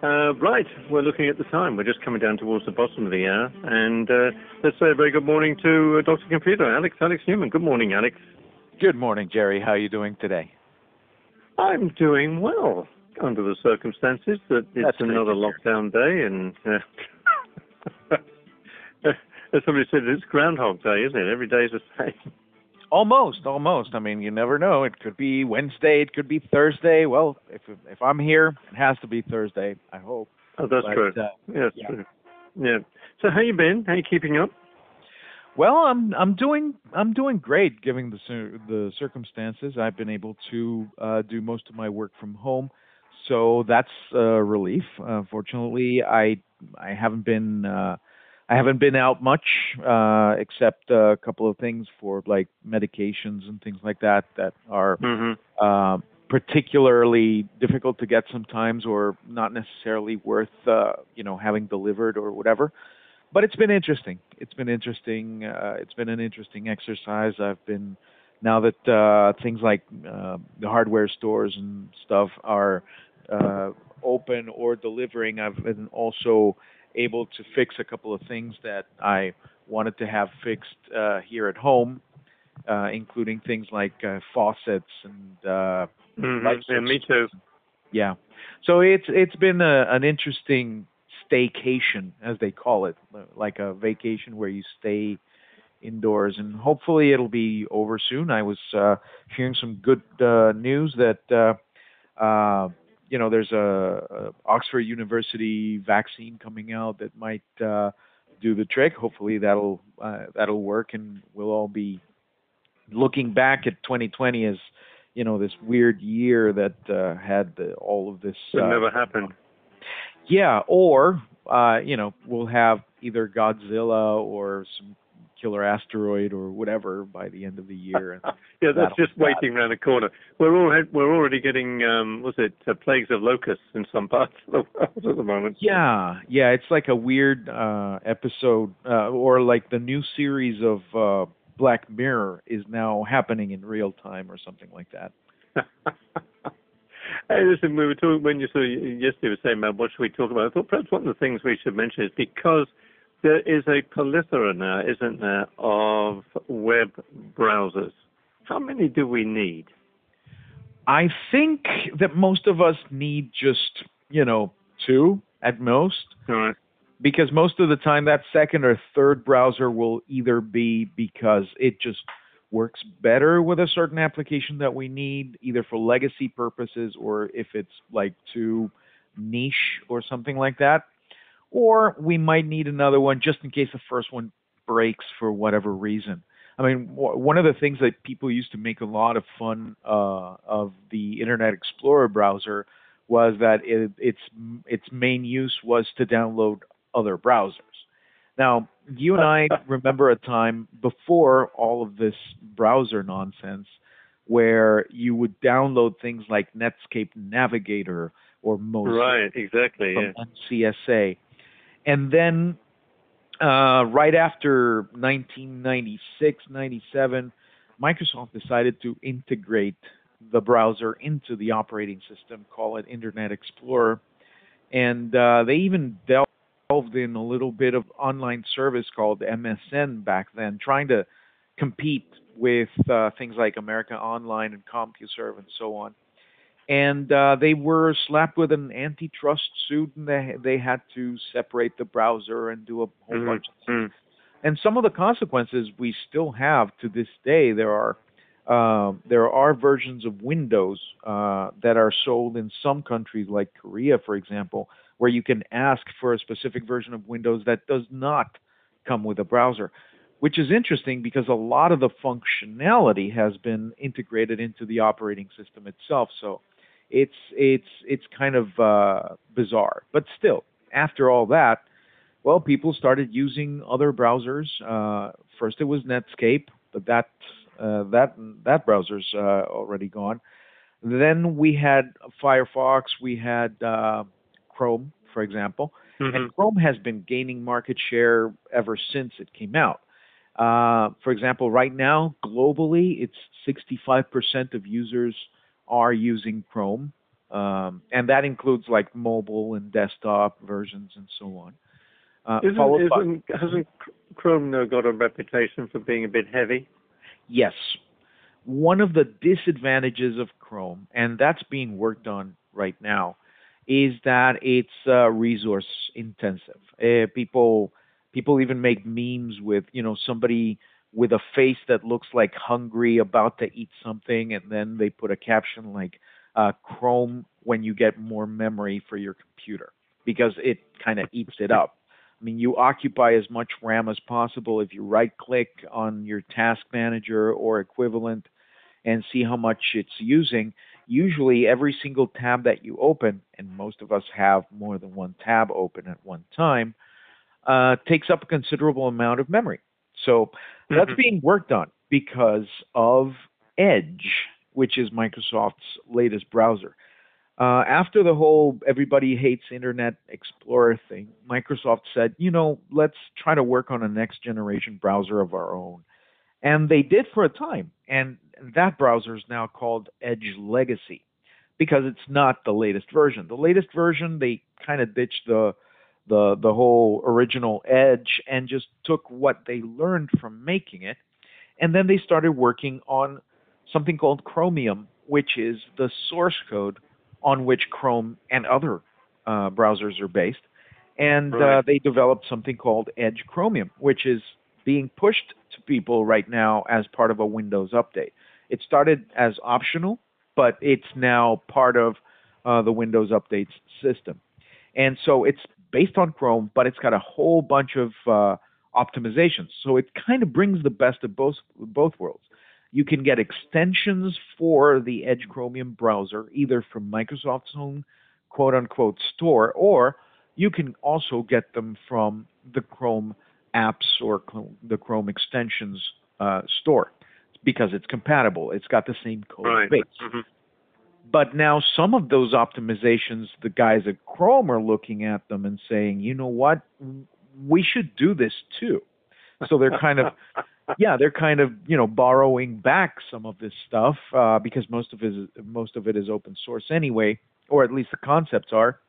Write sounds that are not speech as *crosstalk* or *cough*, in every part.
Uh, right, we're looking at the time. We're just coming down towards the bottom of the hour, and uh, let's say a very good morning to uh, Dr. Computer, Alex, Alex Neuman. Good morning, Alex. Good morning, Gerry. How are you doing today? I'm doing well under the circumstances that it's That's another lockdown day, and uh, *laughs* as somebody said, it's Groundhog Day, isn't it? Every day is the same. Almost, almost. I mean, you never know. It could be Wednesday. It could be Thursday. Well, if if I'm here, it has to be Thursday. I hope. Oh, that's But, true. uh, yeah, that's yeah. true. Yeah. So, how you been? How you keeping up? Well, I'm I'm doing I'm doing great given the the circumstances. I've been able to uh, do most of my work from home, so that's a relief. Uh, fortunately, I I haven't been uh, I haven't been out much uh, except a couple of things for like medications and things like that that are Mm-hmm. uh, particularly difficult to get sometimes or not necessarily worth uh, you know having delivered or whatever. But it's been interesting. It's been interesting uh, it's been an interesting exercise. I've been now that uh, things like uh, the hardware stores and stuff are uh, open or delivering i've been also able to fix a couple of things that i wanted to have fixed uh, here at home uh, including things like uh, faucets and uh, Mm-hmm. light Yeah, me too. Yeah. So it's it's been a, an interesting staycation, as they call it, like a vacation where you stay indoors, and hopefully it'll be over soon. I was uh, hearing some good uh, news that uh, uh, you know there's a, a Oxford University vaccine coming out that might uh, do the trick. Hopefully that'll uh, that'll work, and we'll all be looking back at 2020 as you know this weird year that uh, had the, all of this. It uh, never happened. yeah, or uh, you know we'll have either Godzilla or some killer asteroid or whatever by the end of the year. And *laughs* Yeah, that's just waiting around the corner. We're all we're already getting um, what's it uh, plagues of locusts in some parts of the world at the moment. yeah, yeah, it's like a weird uh, episode, uh, or like the new series of uh, Black Mirror is now happening in real time or something like that. *laughs* hey, listen, we were talking when you saw yesterday. were saying about what should we talk about. I thought perhaps one of the things we should mention is because there is a plethora now, isn't there, of web browsers. How many do we need? I think that most of us need just you know two at most. Right. because most of the time that second or third browser will either be because it just works better with a certain application that we need either for legacy purposes or if it's like too niche or something like that or we might need another one just in case the first one breaks for whatever reason i mean w- one of the things that people used to make a lot of fun uh, of the internet explorer browser was that it, its its main use was to download other browsers. Now, you and I *laughs* remember a time before all of this browser nonsense where you would download things like Netscape Navigator or Mozilla Right, exactly. Yeah. from NCSA. And then uh, right after 1996, 97, Microsoft decided to integrate the browser into the operating system, call it Internet Explorer. And uh, they even delved in a little bit of online service called MSN back then, trying to compete with uh, things like America Online and CompuServe and so on and uh, they were slapped with an antitrust suit, and they they had to separate the browser and do a whole Mhm, bunch of things. mm. And some of the consequences we still have to this day. There are uh, there are versions of Windows uh, that are sold in some countries, like Korea, for example, where you can ask for a specific version of Windows that does not come with a browser. Which is interesting because a lot of the functionality has been integrated into the operating system itself. So it's it's it's kind of uh, bizarre. But still, after all that, well, people started using other browsers. Uh, first, it was Netscape, but that uh, that that browser's uh, already gone. Then we had Firefox, we had uh, Chrome, for example, Mhm. and Chrome has been gaining market share ever since it came out. Uh, for example, right now, globally, it's 65% of users are using Chrome. um, and that includes like mobile and desktop versions and so on. Uh, isn't, isn't, by, hasn't Chrome now got a reputation for being a bit heavy? Yes. One of the disadvantages of Chrome, and that's being worked on right now, is that it's uh, resource intensive. Uh, people people even make memes with you know somebody with a face that looks like hungry about to eat something, and then they put a caption like uh, Chrome when you get more memory for your computer because it kind of eats it up. I mean, you occupy as much RAM as possible if you right click on your task manager or equivalent and see how much it's using. Usually, every single tab that you open, and most of us have more than one tab open at one time, uh, takes up a considerable amount of memory. So mm-hmm. that's being worked on because of Edge, which is Microsoft's latest browser. Uh, after the whole everybody hates Internet Explorer thing, Microsoft said, you know, let's try to work on a next generation browser of our own. And they did for a time. And that browser is now called Edge Legacy because it's not the latest version. The latest version, they kind of ditched the the the whole original Edge and just took what they learned from making it, and then they started working on something called Chromium, which is the source code on which Chrome and other uh, browsers are based. And uh, right. uh, they developed something called Edge Chromium, which is being pushed to people right now as part of a Windows update. It started as optional, but it's now part of uh, the Windows updates system. And so it's based on Chrome, but it's got a whole bunch of uh, optimizations. So it kind of brings the best of both both worlds. You can get extensions for the Edge Chromium browser either from Microsoft's own quote unquote store, or you can also get them from the Chrome apps or the Chrome extensions uh, store because it's compatible. It's got the same code right. base. Mm-hmm. But now some of those optimizations, the guys at Chrome are looking at them and saying, you know what, we should do this too. So they're kind of *laughs* yeah, they're kind of you know borrowing back some of this stuff uh, because most of it is, most of it is open source anyway, or at least the concepts are,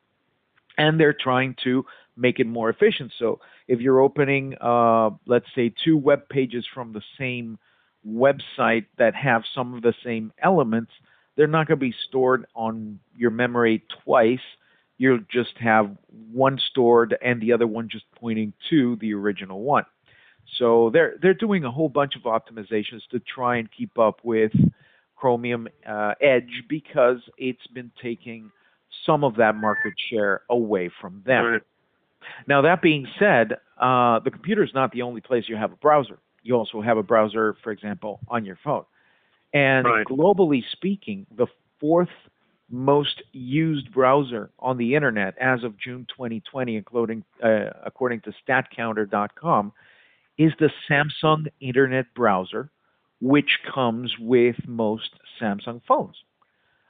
and they're trying to make it more efficient. So if you're opening, uh, let's say, two web pages from the same website that have some of the same elements, they're not going to be stored on your memory twice. You'll just have one stored and the other one just pointing to the original one. So they're they're doing a whole bunch of optimizations to try and keep up with Chromium uh, Edge because it's been taking some of that market share away from them. Right. Now that being said, uh, the computer is not the only place you have a browser. You also have a browser, for example, on your phone. And right. globally speaking, the fourth most used browser on the internet as of June 2020, according, uh, according to StatCounter.com, is the Samsung Internet Browser, which comes with most Samsung phones.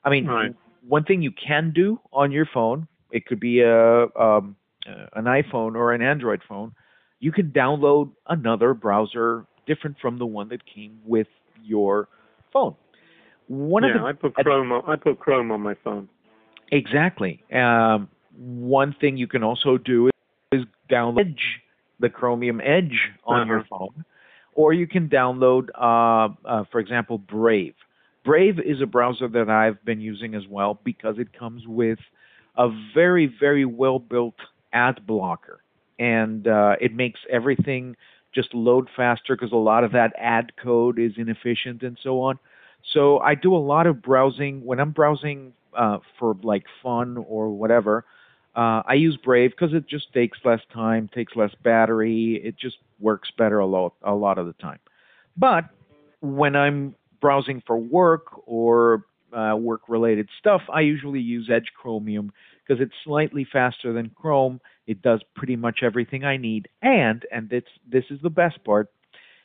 I mean, right. one thing you can do on your phone, it could be a um, uh, an iPhone or an Android phone, you can download another browser different from the one that came with your phone. One yeah, of the, I put Chrome. On, I put Chrome on my phone. Exactly. Um, one thing you can also do is download Edge the Chromium Edge on uh-huh. your phone, or you can download, uh, uh, for example, Brave. Brave is a browser that I've been using as well because it comes with a very, very well built ad blocker. And uh, it makes everything just load faster because a lot of that ad code is inefficient and so on. So I do a lot of browsing when I'm browsing uh, for like fun or whatever. Uh, I use Brave because it just takes less time, takes less battery. It just works better a lot, a lot of the time. But when I'm browsing for work or uh, work related stuff, I usually use Edge Chromium because it's slightly faster than Chrome. It does pretty much everything I need. And, and this, this is the best part,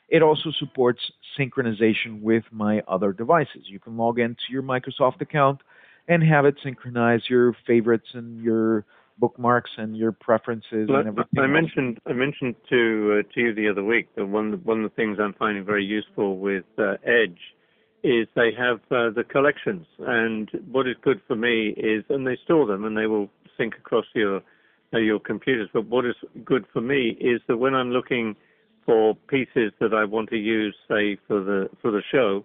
it also supports synchronization with my other devices. You can log into your Microsoft account and have it synchronize your favorites and your bookmarks and your preferences and everything. I mentioned I mentioned to uh, to you the other week that one one of the things I'm finding very useful with uh, Edge is they have uh, the collections, and what is good for me is, and they store them, and they will sync across your your computers. But what is good for me is that when I'm looking for pieces that I want to use, say for the for the show,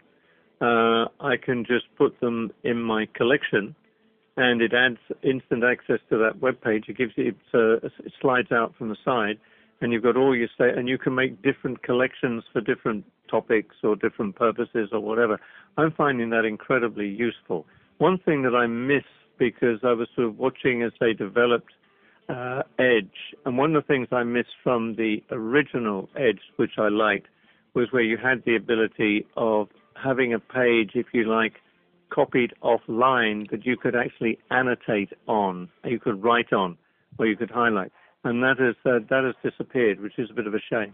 uh, I can just put them in my collection, and it adds instant access to that web page. It gives you uh, it slides out from the side, and you've got all your state, and you can make different collections for different topics or different purposes or whatever. I'm finding that incredibly useful. One thing that I miss because I was sort of watching as they developed uh, Edge, and one of the things I missed from the original Edge, which I liked, was where you had the ability of having a page, if you like, copied offline that you could actually annotate on, you could write on, or you could highlight, and that has uh, that has disappeared, which is a bit of a shame.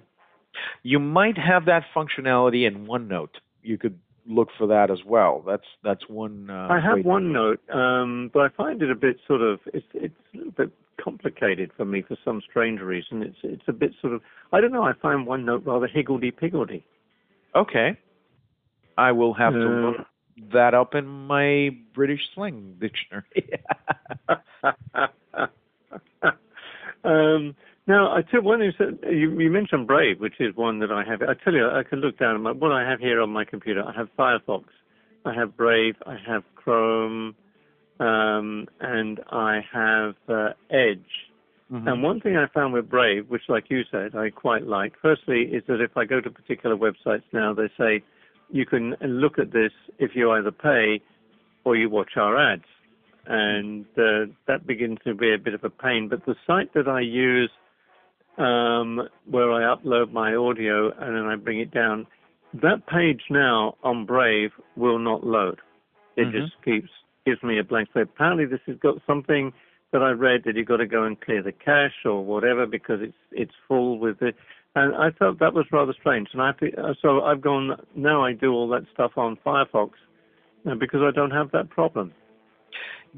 You might have that functionality in OneNote. You could look for that as well. That's that's one. Uh, I have OneNote, um, but I find it a bit sort of it's it's a little bit complicated for me for some strange reason. It's it's a bit sort of I don't know. I find OneNote rather higgledy piggledy. Okay, I will have uh, to look that up in my British slang dictionary. *laughs* *laughs* um, now, I tell one thing. You, you mentioned Brave, which is one that I have. I tell you, I can look down at my, what I have here on my computer. I have Firefox, I have Brave, I have Chrome, um, and I have uh, Edge. Mm-hmm. And one thing I found with Brave, which, like you said, I quite like, firstly, is that if I go to particular websites now, they say you can look at this if you either pay or you watch our ads. And uh, that begins to be a bit of a pain. But the site that I use um, where I upload my audio and then I bring it down. That page now on Brave will not load. It mm-hmm. just keeps gives me a blank slate. Apparently, this has got something that I read that you've got to go and clear the cache or whatever because it's it's full with it. And I thought that was rather strange. And I uh, so I've gone now. I do all that stuff on Firefox uh, because I don't have that problem.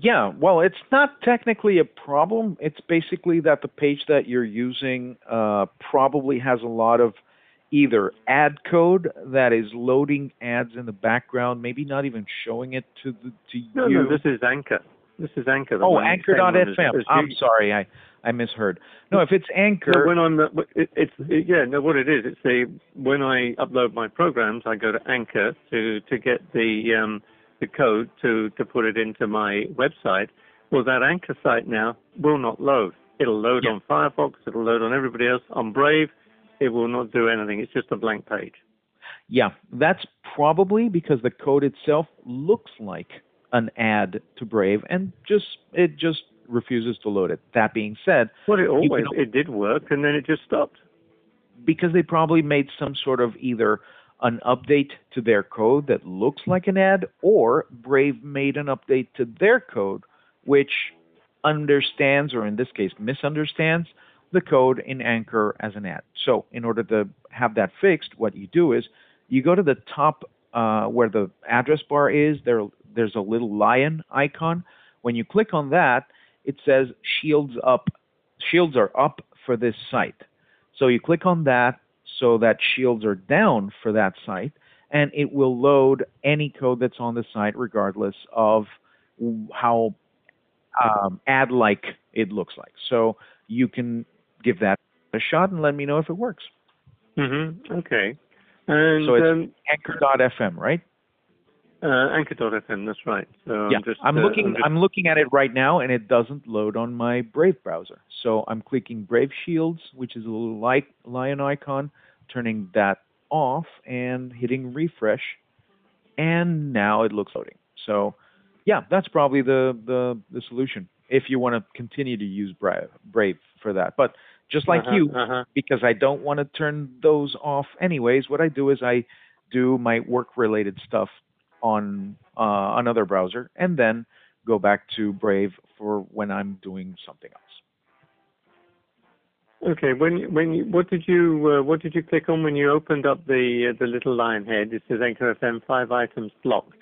Yeah, well, it's not technically a problem. It's basically that the page that you're using uh, probably has a lot of either ad code that is loading ads in the background, maybe not even showing it to the to no, you. No, this is Anchor. This is Anchor. Oh, Anchor.fm. I'm sorry, I I misheard. No, if it's Anchor. No, when I'm, it, it's it, yeah. No, what it is, it's the when I upload my programs, I go to Anchor to to get the um, the code to, to put it into my website, well, that anchor site now will not load. It'll load yeah. on Firefox, it'll load on everybody else. On Brave, it will not do anything. It's just a blank page. Yeah, that's probably because the code itself looks like an ad to Brave and just it just refuses to load it. That being said, well, it always can, it did work and then it just stopped because they probably made some sort of either an update to their code that looks like an ad, or Brave made an update to their code which understands, or in this case, misunderstands the code in Anchor as an ad. So, in order to have that fixed, what you do is you go to the top uh, where the address bar is. There, there's a little lion icon. When you click on that, it says shields up. Shields are up for this site. So you click on that, so that shields are down for that site, and it will load any code that's on the site regardless of how um, ad-like it looks like. So you can give that a shot and let me know if it works. Mm-hmm. Okay. And, so it's um, anchor.fm, right? Uh, Anchor.fm, that's right. So yeah, I'm, just, I'm uh, looking. I'm, just... I'm, looking at it right now, and it doesn't load on my Brave browser. So I'm clicking Brave Shields, which is a little like lion icon, turning that off and hitting refresh, and now it looks loading. So, yeah, that's probably the the, the solution if you want to continue to use Brave, Brave for that. But just like uh-huh, you, uh-huh. because I don't want to turn those off anyways, what I do is I do my work-related stuff on uh, another browser, and then go back to Brave for when I'm doing something else. Okay. When when you, what did you uh, what did you click on when you opened up the uh, the little lion head? It says Anchor FM five items blocked.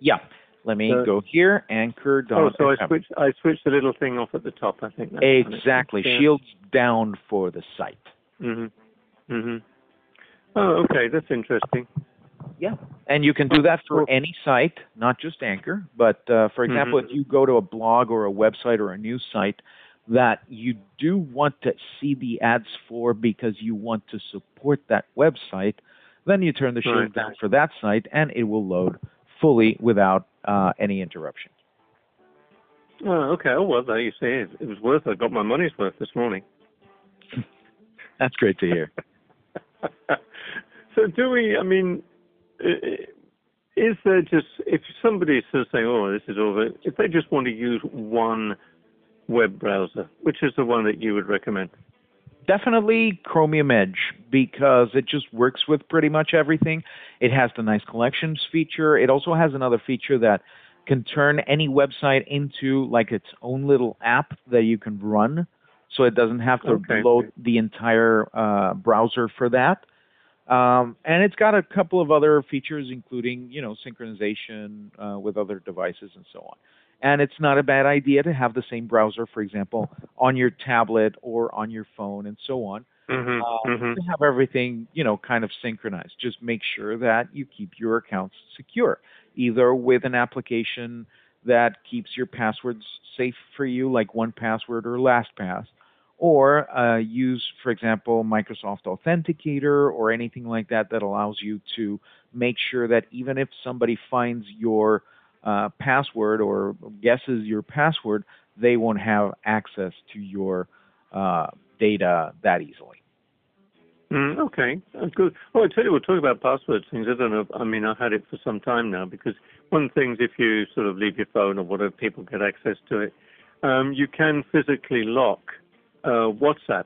Yeah. Let me so, go here. Anchor. Oh, so I switched I switched the little thing off at the top. I think. exactly. Shields down for the site. Mhm. Mhm. Oh, okay. That's interesting. Yeah, and you can do that for any site, not just Anchor. But uh, for example, Mhm. if you go to a blog or a website or a news site that you do want to see the ads for because you want to support that website, then you turn the shield Right. down for that site, and it will load fully without uh, any interruption. Oh, okay. Oh well, there you see, it, it was worth. it. I got my money's worth this morning. *laughs* That's great to hear. *laughs* so do we? I mean, is there just if somebody says saying, "Oh, this is over," if they just want to use one web browser, which is the one that you would recommend? Definitely Chromium Edge because it just works with pretty much everything. It has the nice collections feature. It also has another feature that can turn any website into like its own little app that you can run. So it doesn't have to Okay. load the entire uh, browser for that. Um, and it's got a couple of other features, including you know synchronization uh, with other devices and so on. And it's not a bad idea to have the same browser, for example, on your tablet or on your phone and so on. Mm-hmm. Uh, mm-hmm. to have everything you know kind of synchronized. Just make sure that you keep your accounts secure, either with an application that keeps your passwords safe for you, like One Password or LastPass, or uh, use, for example, Microsoft Authenticator or anything like that that allows you to make sure that even if somebody finds your uh, password or guesses your password, they won't have access to your uh, data that easily. Mm, okay, that's good. Well, I tell you, we'll talk about password things. I don't know. I mean, I've had it for some time now because one of the things, if you sort of leave your phone or whatever, people get access to it. Um, you can physically lock uh, WhatsApp.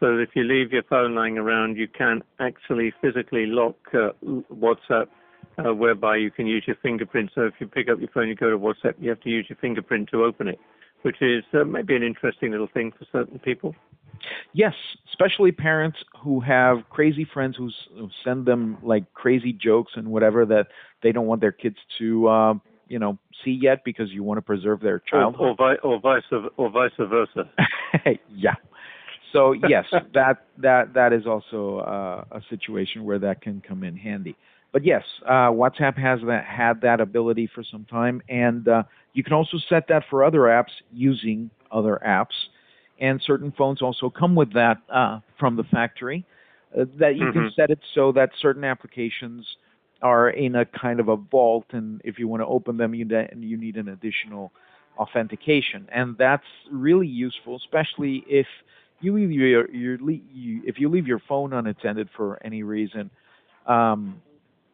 So if you leave your phone lying around, you can actually physically lock uh, WhatsApp, uh, whereby you can use your fingerprint. So if you pick up your phone, you go to WhatsApp, you have to use your fingerprint to open it, which is uh, maybe an interesting little thing for certain people. Yes, especially parents who have crazy friends who, send them like crazy jokes and whatever that they don't want their kids to, uh, you know, see yet because you want to preserve their Or, childhood. or, vi- or vice or vice versa. *laughs* yeah. So yes, *laughs* that that that is also uh, a situation where that can come in handy. But yes, uh, WhatsApp has that had that ability for some time, and uh, you can also set that for other apps using other apps. And certain phones also come with that uh, from the factory, uh, that you can Mhm. set it so that certain applications are in a kind of a vault, and if you want to open them, you ne- you need an additional authentication, and that's really useful, especially if you leave your, your le- you, if you leave your phone unattended for any reason. Um,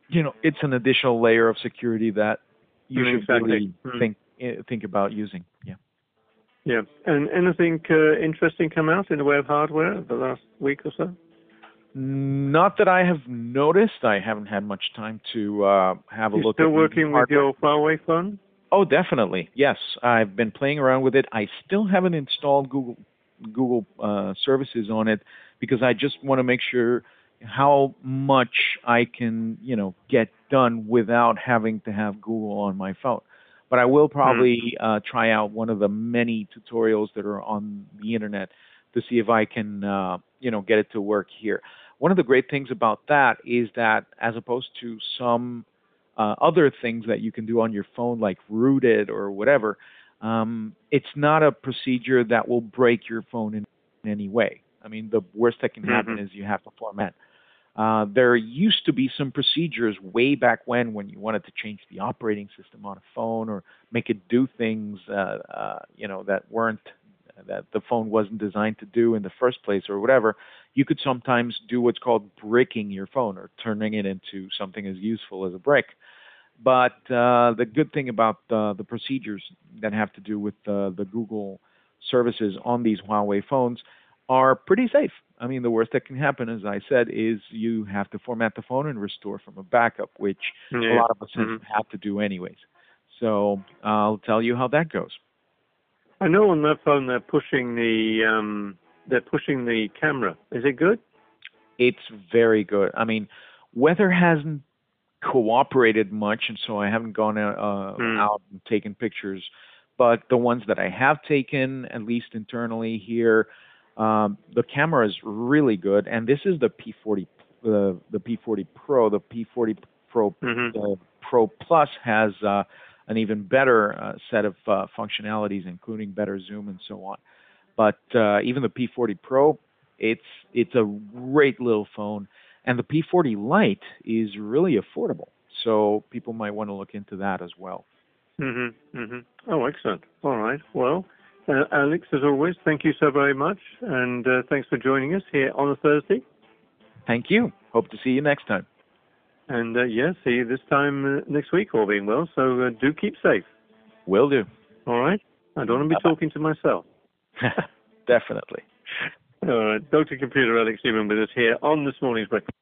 you know, it's an additional layer of security that you Mm, should exactly. really Mm. think eh, think about using. Yeah. Yeah. And anything uh, interesting come out in the way of hardware the last week or so? Not that I have noticed. I haven't had much time to uh, have a You look still working with your Huawei phone? Oh, definitely. Yes, I've been playing around with it. I still haven't installed Google Google uh, services on it because I just want to make sure how much I can, you know, get done without having to have Google on my phone. But I will probably uh, try out one of the many tutorials that are on the internet to see if I can, uh, you know, get it to work here. One of the great things about that is that as opposed to some uh, other things that you can do on your phone, like root it or whatever, um, it's not a procedure that will break your phone in, in any way. I mean, the worst that can happen Mhm. is you have to format. Uh, there used to be some procedures way back when, when you wanted to change the operating system on a phone or make it do things, uh, uh, you know, that weren't that the phone wasn't designed to do in the first place or whatever. You could sometimes do what's called bricking your phone or turning it into something as useful as a brick. But uh, the good thing about the procedures that have to do with uh, the Google services on these Huawei phones are pretty safe. I mean, the worst that can happen, as I said, is you have to format the phone and restore from a backup, which a lot of us Mhm. have to do anyways. So I'll tell you how that goes. I know on that phone they're pushing the um, they're pushing the camera. Is it good? It's very good. I mean, weather hasn't cooperated much, and so I haven't gone out, uh, Hmm. out and taken pictures. But the ones that I have taken, at least internally here, um, the camera is really good. And this is the P40, the the P40 Pro. The P40 Pro Mm-hmm. uh, Pro Plus has uh, an even better uh, set of uh, functionalities, including better zoom and so on. But uh, even the P40 Pro, it's it's a great little phone, and the P40 Lite is really affordable. So people might want to look into that as well. Mm-hmm. Mm-hmm. Oh, excellent. All right. Well, Alex, as always, thank you so very much, and uh, thanks for joining us here on a Thursday. Thank you. Hope to see you next time. And uh, yeah, see you this time uh, next week, all being well. So uh, do keep safe. Will do. All right. I don't want to be Bye-bye. talking to myself. *laughs* Definitely. All right. Dr. Computer Alex Neuman with us here on this morning's breakfast.